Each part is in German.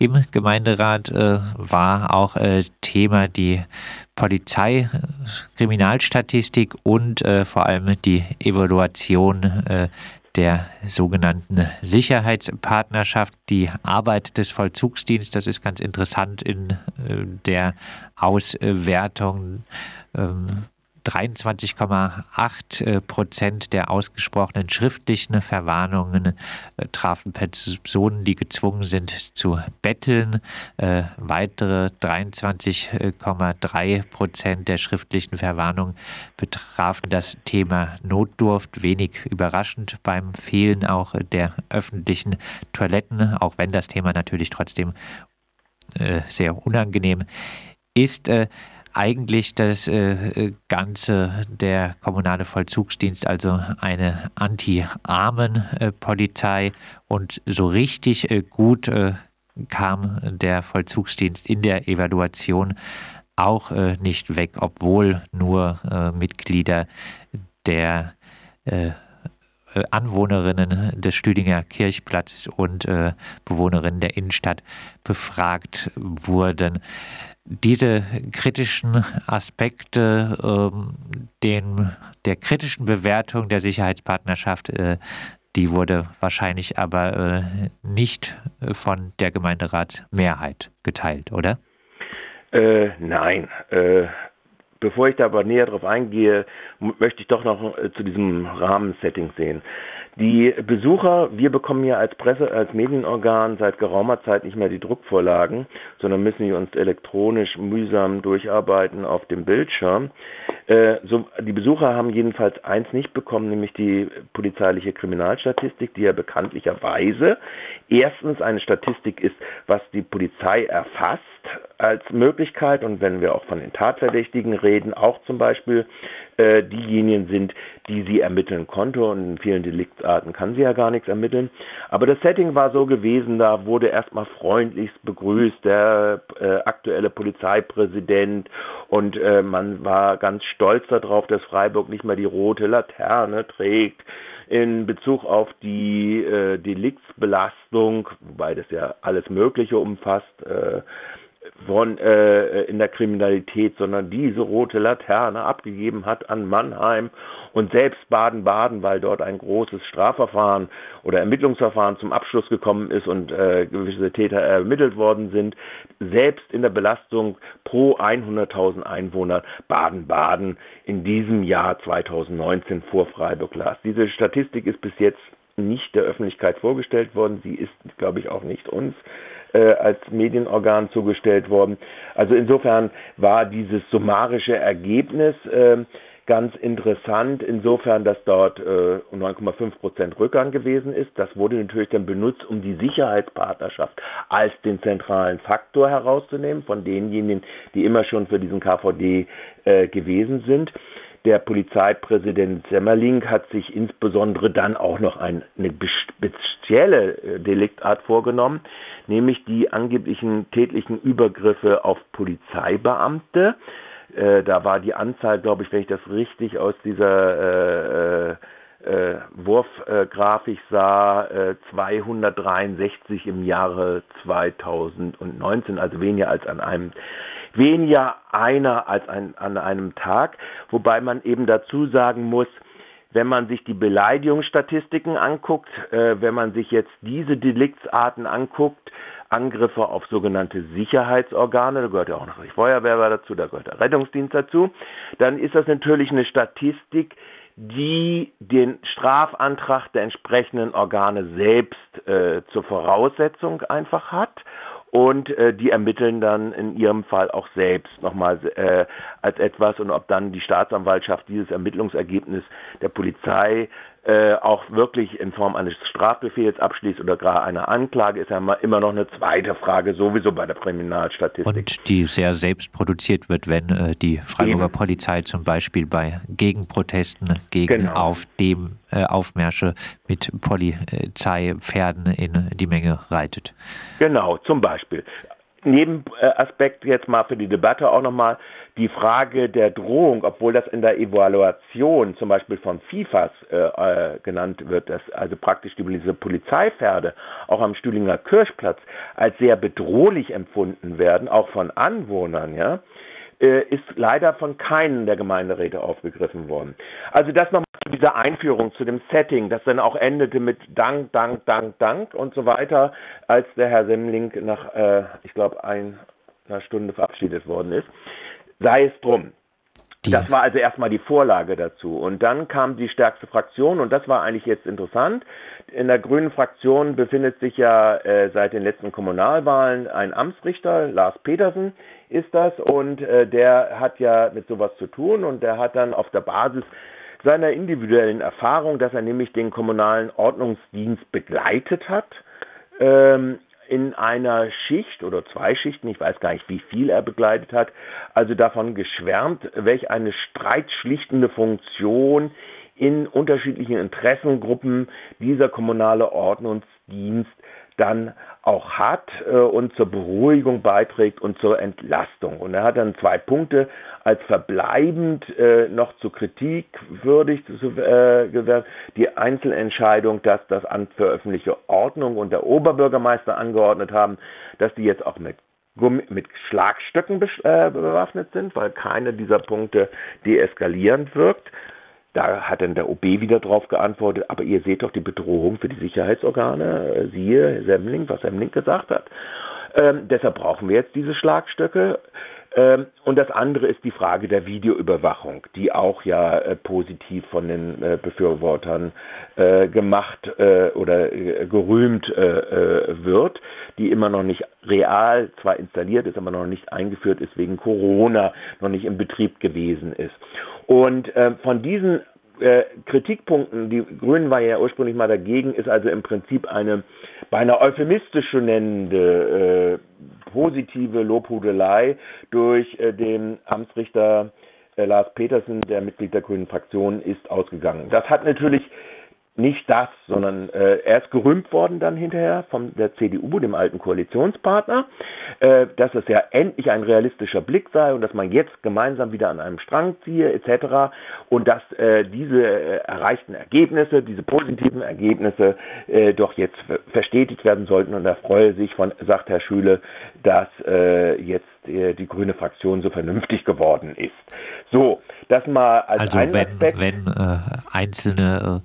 Im Gemeinderat äh, war auch äh, Thema die Polizei, Kriminalstatistik und äh, vor allem die Evaluation der sogenannten Sicherheitspartnerschaft, die Arbeit des Vollzugsdienstes. Das ist ganz interessant in der Auswertung. Ähm, 23,8 äh, Prozent der ausgesprochenen schriftlichen Verwarnungen äh, trafen Personen, die gezwungen sind zu betteln. Äh, weitere 23,3 Prozent der schriftlichen Verwarnungen betrafen das Thema Notdurft. Wenig überraschend beim Fehlen auch der öffentlichen Toiletten, auch wenn das Thema natürlich trotzdem sehr unangenehm ist eigentlich das äh, Ganze der kommunale Vollzugsdienst, also eine Anti-Armen-Polizei. Und so richtig äh, gut äh, kam der Vollzugsdienst in der Evaluation auch äh, nicht weg, obwohl nur äh, Mitglieder der äh, Anwohnerinnen des Stüdinger Kirchplatzes und Bewohnerinnen der Innenstadt befragt wurden diese kritischen Aspekte ähm, den, der kritischen Bewertung der Sicherheitspartnerschaft, äh, die wurde wahrscheinlich aber äh, nicht von der Gemeinderatsmehrheit geteilt, oder? Äh, nein. Bevor ich da aber näher drauf eingehe, möchte ich doch noch äh, zu diesem Rahmensetting sehen. Die Besucher, wir bekommen ja als Presse, als Medienorgan seit geraumer Zeit nicht mehr die Druckvorlagen, sondern müssen die uns elektronisch mühsam durcharbeiten auf dem Bildschirm. Äh, so, die Besucher haben jedenfalls eins nicht bekommen, nämlich die polizeiliche Kriminalstatistik, die ja bekanntlicherweise erstens eine Statistik ist, was die Polizei erfasst als Möglichkeit und wenn wir auch von den Tatverdächtigen reden, auch zum Beispiel äh, diejenigen sind, die sie ermitteln konnte und in vielen Deliktsarten kann sie ja gar nichts ermitteln. Aber das Setting war so gewesen, da wurde erstmal freundlichst begrüßt der äh, aktuelle Polizeipräsident und äh, man war ganz stolz darauf, dass Freiburg nicht mehr die rote Laterne trägt in Bezug auf die äh, Deliktsbelastung, wobei das ja alles Mögliche umfasst, äh, von, äh, in der Kriminalität, sondern diese rote Laterne abgegeben hat an Mannheim und selbst Baden-Baden, weil dort ein großes Strafverfahren oder Ermittlungsverfahren zum Abschluss gekommen ist und äh, gewisse Täter ermittelt worden sind, selbst in der Belastung pro 100.000 Einwohner Baden-Baden in diesem Jahr 2019 vor Freiburg las. Diese Statistik ist bis jetzt nicht der Öffentlichkeit vorgestellt worden. Sie ist, glaube ich, auch nicht uns äh, als Medienorgan zugestellt worden. Also insofern war dieses summarische Ergebnis äh, ganz interessant, insofern, dass dort äh, 9,5 Prozent Rückgang gewesen ist. Das wurde natürlich dann benutzt, um die Sicherheitspartnerschaft als den zentralen Faktor herauszunehmen von denjenigen, die immer schon für diesen KVD äh, gewesen sind. Der Polizeipräsident Semmerling hat sich insbesondere dann auch noch eine spezielle äh, Deliktart vorgenommen, nämlich die angeblichen tätlichen Übergriffe auf Polizeibeamte. Äh, da war die Anzahl, glaube ich, wenn ich das richtig aus dieser äh, äh, Wurfgrafik sah, äh, 263 im Jahre 2019, also weniger als an einem weniger einer als ein, an einem Tag, wobei man eben dazu sagen muss, wenn man sich die Beleidigungsstatistiken anguckt, äh, wenn man sich jetzt diese Deliktsarten anguckt, Angriffe auf sogenannte Sicherheitsorgane, da gehört ja auch noch die Feuerwehr dazu, da gehört der Rettungsdienst dazu, dann ist das natürlich eine Statistik, die den Strafantrag der entsprechenden Organe selbst äh, zur Voraussetzung einfach hat und äh, die ermitteln dann in ihrem Fall auch selbst nochmal äh, als etwas. Und ob dann die Staatsanwaltschaft dieses Ermittlungsergebnis der Polizei äh, auch wirklich in Form eines Strafbefehls abschließt oder gar einer Anklage, ist ja immer noch eine zweite Frage, sowieso bei der Kriminalstatistik. Und die sehr selbst produziert wird, wenn äh, die Freiburger Eben. Polizei zum Beispiel bei Gegenprotesten gegen genau. auf dem äh, Aufmärsche mit Polizeipferden in die Menge reitet. Genau, zum Beispiel. Nebenaspekt jetzt mal für die Debatte auch nochmal die Frage der Drohung, obwohl das in der Evaluation zum Beispiel von FIFAs äh, äh, genannt wird, dass also praktisch diese Polizeipferde auch am Stühlinger Kirchplatz als sehr bedrohlich empfunden werden, auch von Anwohnern, ja, äh, ist leider von keinem der Gemeinderäte aufgegriffen worden. Also das nochmal zu dieser Einführung, zu dem Setting, das dann auch endete mit Dank, Dank, Dank, Dank und so weiter, als der Herr Semmling nach, äh, ich glaube, einer Stunde verabschiedet worden ist. Sei es drum. Das war also erstmal die Vorlage dazu. Und dann kam die stärkste Fraktion und das war eigentlich jetzt interessant. In der grünen Fraktion befindet sich ja äh, seit den letzten Kommunalwahlen ein Amtsrichter, Lars Petersen ist das, und äh, der hat ja mit sowas zu tun und der hat dann auf der Basis seiner individuellen Erfahrung, dass er nämlich den kommunalen Ordnungsdienst begleitet hat, ähm, in einer Schicht oder zwei Schichten, ich weiß gar nicht, wie viel er begleitet hat, also davon geschwärmt, welch eine streitschlichtende Funktion in unterschiedlichen Interessengruppen dieser kommunale Ordnungsdienst dann auch hat äh, und zur Beruhigung beiträgt und zur Entlastung. Und er hat dann zwei Punkte als verbleibend äh, noch zu Kritik würdig äh, gewährt. Die Einzelentscheidung, dass das Amt für öffentliche Ordnung und der Oberbürgermeister angeordnet haben, dass die jetzt auch mit mit Schlagstöcken äh, bewaffnet sind, weil keine dieser Punkte deeskalierend wirkt. Da hat dann der OB wieder drauf geantwortet, aber ihr seht doch die Bedrohung für die Sicherheitsorgane, äh, siehe Semmling, was Semmling gesagt hat. Ähm, deshalb brauchen wir jetzt diese Schlagstöcke. Ähm, und das andere ist die Frage der Videoüberwachung, die auch ja äh, positiv von den äh, Befürwortern äh, gemacht äh, oder äh, gerühmt wird, die immer noch nicht real zwar installiert ist, aber noch nicht eingeführt ist wegen Corona, noch nicht im Betrieb gewesen ist. Und von diesen Kritikpunkten, die Grünen war ja ursprünglich mal dagegen, ist also im Prinzip eine beinahe euphemistisch nennende positive Lobhudelei durch äh, den Amtsrichter äh, Lars Petersen, der Mitglied der Grünen Fraktion ist, ausgegangen. Das hat natürlich nicht das, sondern äh, er ist gerühmt worden dann hinterher von der CDU, dem alten Koalitionspartner, äh, dass es ja endlich ein realistischer Blick sei und dass man jetzt gemeinsam wieder an einem Strang ziehe etc. und dass äh, diese äh, erreichten Ergebnisse, diese positiven Ergebnisse äh, doch jetzt verstetigt werden sollten und er freue sich von, sagt Herr Schüle, dass äh, jetzt äh, die grüne Fraktion so vernünftig geworden ist. So, das mal als also wenn, Aspekt. wenn äh, Einzelne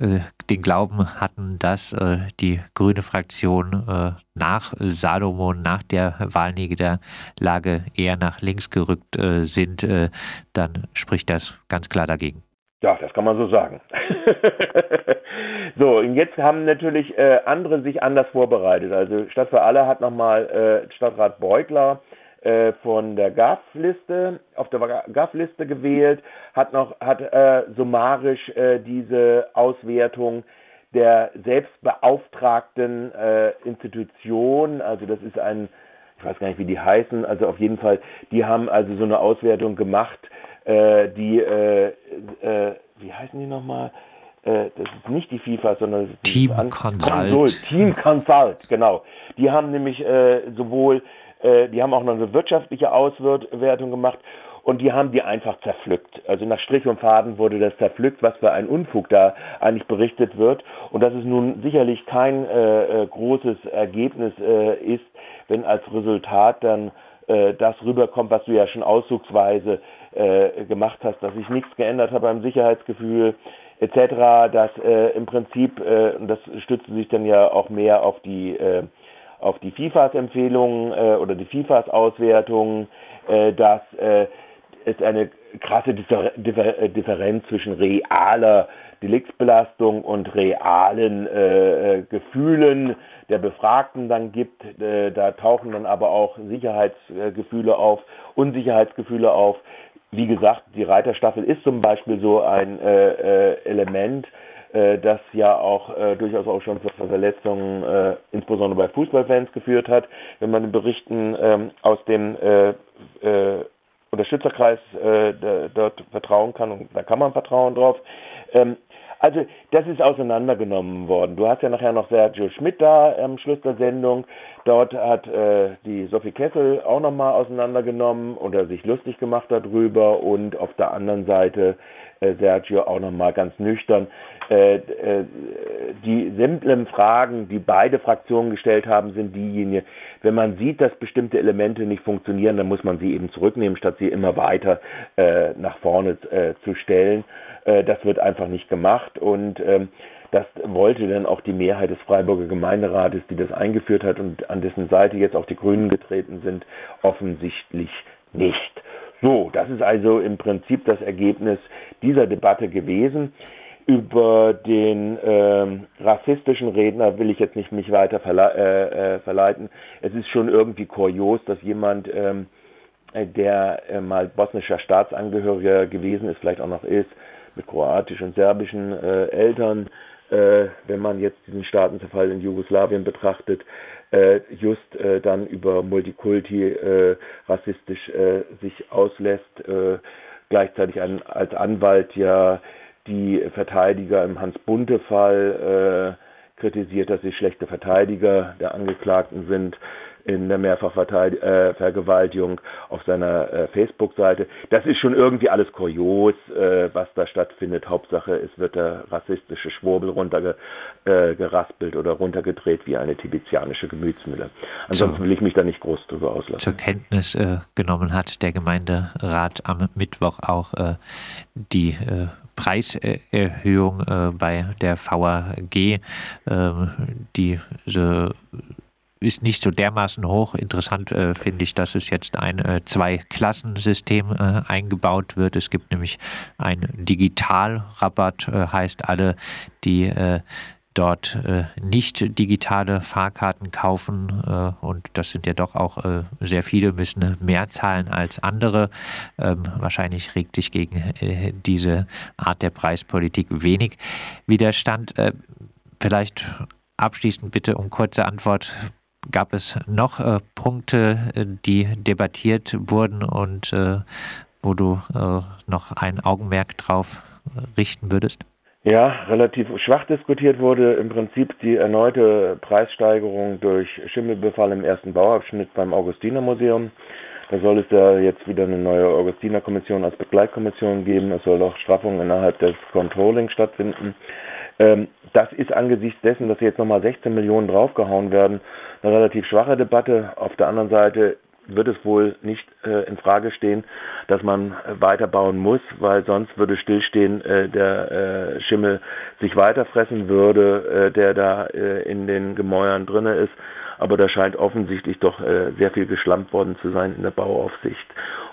äh, äh, den Glauben hatten, dass äh, die grüne Fraktion äh, nach Salomon, nach der Wahlniederlage eher nach links gerückt sind, dann spricht das ganz klar dagegen. Ja, das kann man so sagen. so, und jetzt haben natürlich äh, andere sich anders vorbereitet. Also Stadt für alle hat nochmal äh, Stadtrat Beugler äh, von der GAF-Liste, auf der GAF-Liste gewählt, hat noch, hat äh, summarisch äh, diese Auswertung der selbstbeauftragten äh, Institution, also das ist ein, ich weiß gar nicht, wie die heißen, also auf jeden Fall, die haben also so eine Auswertung gemacht, äh, die, äh, äh, wie heißen die nochmal? Äh, das ist nicht die FIFA, sondern Team Consult. Consult. Team Consult, genau. Die haben nämlich äh, sowohl äh, die haben auch noch eine wirtschaftliche Auswertung gemacht und die haben die einfach zerpflückt. Also nach Strich und Faden wurde das zerpflückt, was für ein Unfug da eigentlich berichtet wird. Und dass es nun sicherlich kein äh, äh, großes Ergebnis äh, ist, wenn als Resultat dann äh, das rüberkommt, was du ja schon auszugsweise äh, gemacht hast, dass sich nichts geändert hat beim Sicherheitsgefühl etc., dass im Prinzip, und das stützt sich dann ja auch mehr auf die auf die FIFAs Empfehlungen äh, oder die FIFAs Auswertungen, äh, dass äh, es eine krasse Differ Differ äh, Differenz zwischen realer Deliktsbelastung und realen äh, äh, Gefühlen der Befragten dann gibt. Äh, da tauchen dann aber auch Sicherheitsgefühle auf, Unsicherheitsgefühle auf. Wie gesagt, die Reiterstaffel ist zum Beispiel so ein äh, äh, Element, äh, das ja auch äh, durchaus auch schon zu Verletzungen, äh, insbesondere bei Fußballfans, geführt hat. Wenn man den Berichten ähm, aus dem äh, äh, Unterstützerkreis äh, dort vertrauen kann, und da kann man vertrauen drauf. Ähm, Also das ist auseinandergenommen worden. Du hast ja nachher noch Sergio Schmidt da am Schluss der Sendung. Dort hat äh, die Sophie Kessel auch nochmal auseinandergenommen oder sich lustig gemacht darüber und auf der anderen Seite äh, Sergio auch nochmal ganz nüchtern äh, äh, die simplen Fragen, die beide Fraktionen gestellt haben, sind diejenigen, wenn man sieht, dass bestimmte Elemente nicht funktionieren, dann muss man sie eben zurücknehmen, statt sie immer weiter äh, nach vorne äh, zu stellen. Äh, das wird einfach nicht gemacht und ähm, das wollte dann auch die Mehrheit des Freiburger Gemeinderates, die das eingeführt hat und an dessen Seite jetzt auch die Grünen getreten sind, offensichtlich nicht. So, das ist also im Prinzip das Ergebnis dieser Debatte gewesen. Über den ähm, rassistischen Redner will ich jetzt nicht mich weiter verle äh, äh, verleiten. Es ist schon irgendwie kurios, dass jemand, ähm, der äh, mal bosnischer Staatsangehöriger gewesen ist, vielleicht auch noch ist, mit kroatischen und serbischen äh, Eltern, äh, wenn man jetzt diesen Staatenzerfall in Jugoslawien betrachtet, äh, just äh, dann über Multikulti äh, rassistisch äh, sich auslässt, äh, gleichzeitig ein, als Anwalt ja die Verteidiger im Hans-Bunte-Fall äh, kritisiert, dass sie schlechte Verteidiger der Angeklagten sind in der Mehrfachvergewaltigung äh, auf seiner äh, Facebook-Seite. Das ist schon irgendwie alles kurios, äh, was da stattfindet. Hauptsache, es wird der rassistische Schwurbel runtergeraspelt äh, oder runtergedreht wie eine tibezianische Gemütsmühle. Ansonsten will ich mich da nicht groß drüber auslassen. Zur Kenntnis äh, genommen hat der Gemeinderat am Mittwoch auch äh, die Preiserhöhung bei der VAG, ähm, diese ist nicht so dermaßen hoch. Interessant äh, finde ich, dass es jetzt ein äh, Zwei-Klassensystem äh, eingebaut wird. Es gibt nämlich ein Digitalrabatt, äh, heißt alle, die äh, dort äh, nicht digitale Fahrkarten kaufen äh, und das sind ja doch auch äh, sehr viele, müssen mehr zahlen als andere. Ähm, wahrscheinlich regt sich gegen äh, diese Art der Preispolitik wenig Widerstand. vielleicht abschließend bitte um kurze Antwort Gab es noch äh, Punkte, äh, die debattiert wurden und äh, wo du äh, noch ein Augenmerk drauf äh, richten würdest? Ja, relativ schwach diskutiert wurde im Prinzip die erneute Preissteigerung durch Schimmelbefall im ersten Bauabschnitt beim Augustinermuseum. Da soll es ja jetzt wieder eine neue Augustinerkommission als Begleitkommission geben. Es soll auch Straffungen innerhalb des Controlling stattfinden. Ähm, das ist angesichts dessen, dass jetzt nochmal 16 Millionen draufgehauen werden, eine relativ schwache Debatte. Auf der anderen Seite wird es wohl nicht äh, in Frage stehen, dass man weiterbauen muss, weil sonst würde stillstehen, äh, der äh, Schimmel sich weiterfressen würde, äh, der da äh, in den Gemäuern drinne ist. Aber da scheint offensichtlich doch äh, sehr viel geschlampt worden zu sein in der Bauaufsicht.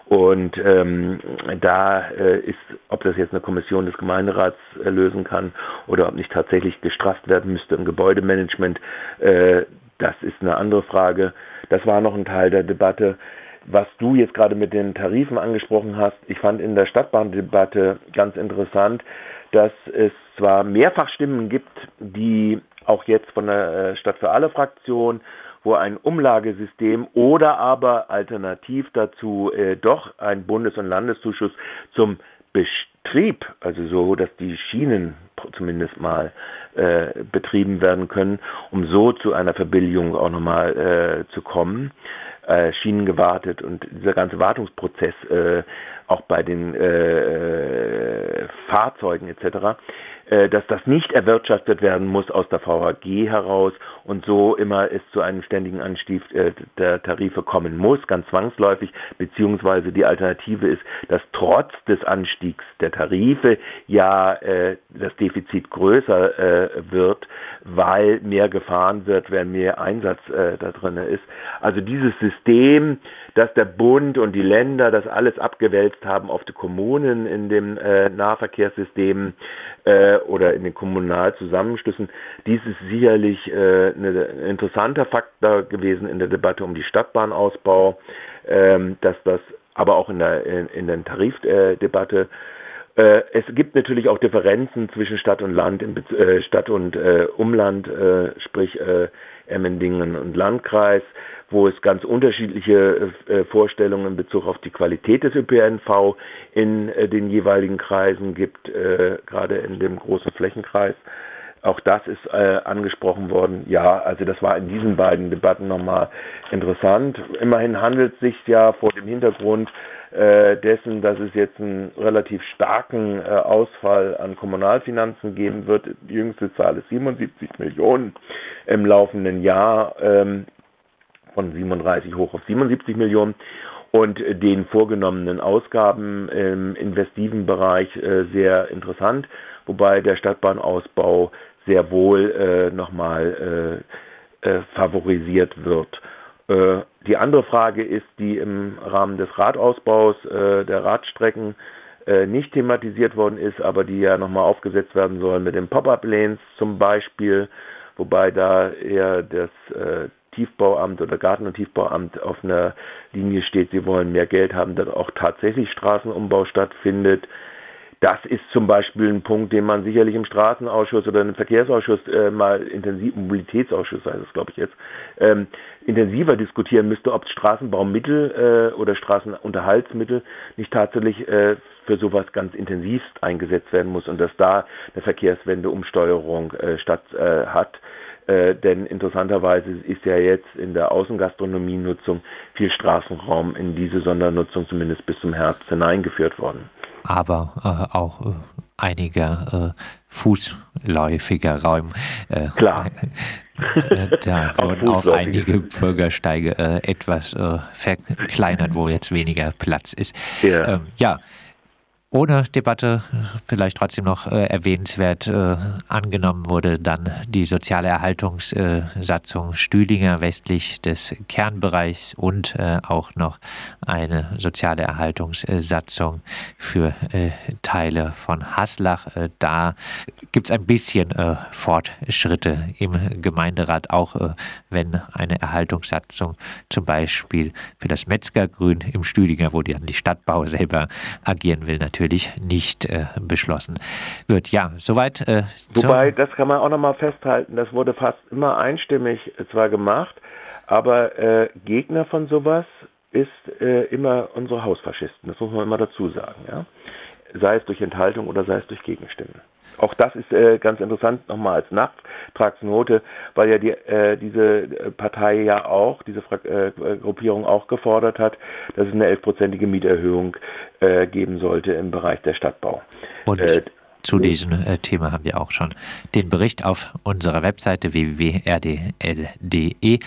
Und ähm, da äh, ist, ob das jetzt eine Kommission des Gemeinderats äh, lösen kann oder ob nicht tatsächlich gestrafft werden müsste im Gebäudemanagement, äh, das ist eine andere Frage. Das war noch ein Teil der Debatte. Was du jetzt gerade mit den Tarifen angesprochen hast, ich fand in der Stadtbahndebatte ganz interessant, dass es zwar mehrfach Stimmen gibt, die auch jetzt von der äh, Stadt für alle Fraktion wo ein Umlagesystem oder aber alternativ dazu äh, doch ein Bundes- und Landeszuschuss zum Betrieb, also so, dass die Schienen zumindest mal äh, betrieben werden können, um so zu einer Verbilligung auch nochmal äh, zu kommen. Äh, Schienen gewartet und dieser ganze Wartungsprozess äh, auch bei den äh, Fahrzeugen etc äh, dass das nicht erwirtschaftet werden muss aus der VHG heraus und so immer es zu einem ständigen Anstieg äh, der Tarife kommen muss, ganz zwangsläufig, beziehungsweise die Alternative ist, dass trotz des Anstiegs der Tarife ja äh, das Defizit größer äh, wird, weil mehr gefahren wird, wenn mehr Einsatz äh, da drin ist. Also dieses System, dass der Bund und die Länder das alles abgewälzt haben auf die Kommunen in dem äh, Nahverkehrssystem, äh, oder in den Kommunalzusammenschlüssen. Dies ist sicherlich äh, ein interessanter Faktor gewesen in der Debatte um die Stadtbahnausbau, ähm, dass das aber auch in der, in, in der Tarifdebatte äh, es gibt natürlich auch Differenzen zwischen Stadt und Land, äh, Stadt und äh, Umland, äh, sprich Emmendingen und Landkreis, wo es ganz unterschiedliche äh, Vorstellungen in Bezug auf die Qualität des ÖPNV in äh, den jeweiligen Kreisen gibt, äh, gerade in dem großen Flächenkreis. Auch das ist äh, angesprochen worden. Ja, also das war in diesen beiden Debatten nochmal interessant. Immerhin handelt es sich ja vor dem Hintergrund äh, dessen, dass es jetzt einen relativ starken äh, Ausfall an Kommunalfinanzen geben wird. Die jüngste Zahl ist 77 Millionen im laufenden Jahr, ähm, von 37 hoch auf 77 Millionen und den vorgenommenen Ausgaben im investiven Bereich äh, sehr interessant, wobei der Stadtbahnausbau sehr wohl äh, nochmal äh, äh, favorisiert wird. Äh, die andere Frage ist, die im Rahmen des Radausbaus äh, der Radstrecken äh, nicht thematisiert worden ist, aber die ja nochmal aufgesetzt werden sollen mit den Pop-up-Lanes zum Beispiel, wobei da eher das äh, Tiefbauamt oder Garten- und Tiefbauamt auf einer Linie steht, sie wollen mehr Geld haben, dass auch tatsächlich Straßenumbau stattfindet. Das ist zum Beispiel ein Punkt, den man sicherlich im Straßenausschuss oder im Verkehrsausschuss äh, mal intensiv, Mobilitätsausschuss heißt es, glaube ich jetzt, ähm, intensiver diskutieren müsste, ob Straßenbaumittel äh, oder Straßenunterhaltsmittel nicht tatsächlich äh, für sowas ganz intensivst eingesetzt werden muss und dass da eine Verkehrswende, Umsteuerung äh, statt äh, hat. Äh, denn interessanterweise ist ja jetzt in der Außengastronomienutzung viel Straßenraum in diese Sondernutzung zumindest bis zum Herbst hineingeführt worden aber äh, auch äh, einiger äh, fußläufiger Raum. Äh, Klar. Äh, da wurden auch einige Bürgersteige etwas verkleinert, wo jetzt weniger Platz ist. Ja. Ähm, ja ohne Debatte vielleicht trotzdem noch äh, erwähnenswert äh, angenommen wurde dann die soziale Erhaltungssatzung Stühlinger westlich des Kernbereichs und äh, auch noch eine soziale Erhaltungssatzung für äh, Teile von Haslach. Äh, da gibt es ein bisschen Fortschritte im Gemeinderat, auch wenn eine Erhaltungssatzung zum Beispiel für das Metzgergrün im Stühlinger, wo die die Stadtbau selber agieren will, natürlich natürlich nicht äh, beschlossen wird. Ja, soweit. Äh, Wobei, das kann man auch nochmal festhalten, das wurde fast immer einstimmig äh, zwar gemacht, aber äh, Gegner von sowas ist äh, immer unsere Hausfaschisten. Das muss man immer dazu sagen. Ja? Sei es durch Enthaltung oder sei es durch Gegenstimmen. Auch das ist äh, ganz interessant nochmal als Nachtragsnote, weil ja die, äh, diese Partei ja auch, diese Fra äh, Gruppierung auch gefordert hat, dass es eine elfprozentige Mieterhöhung äh, geben sollte im Bereich der Stadtbau. Und äh, zu diesem äh, Thema haben wir auch schon den Bericht auf unserer Webseite www.rdl.de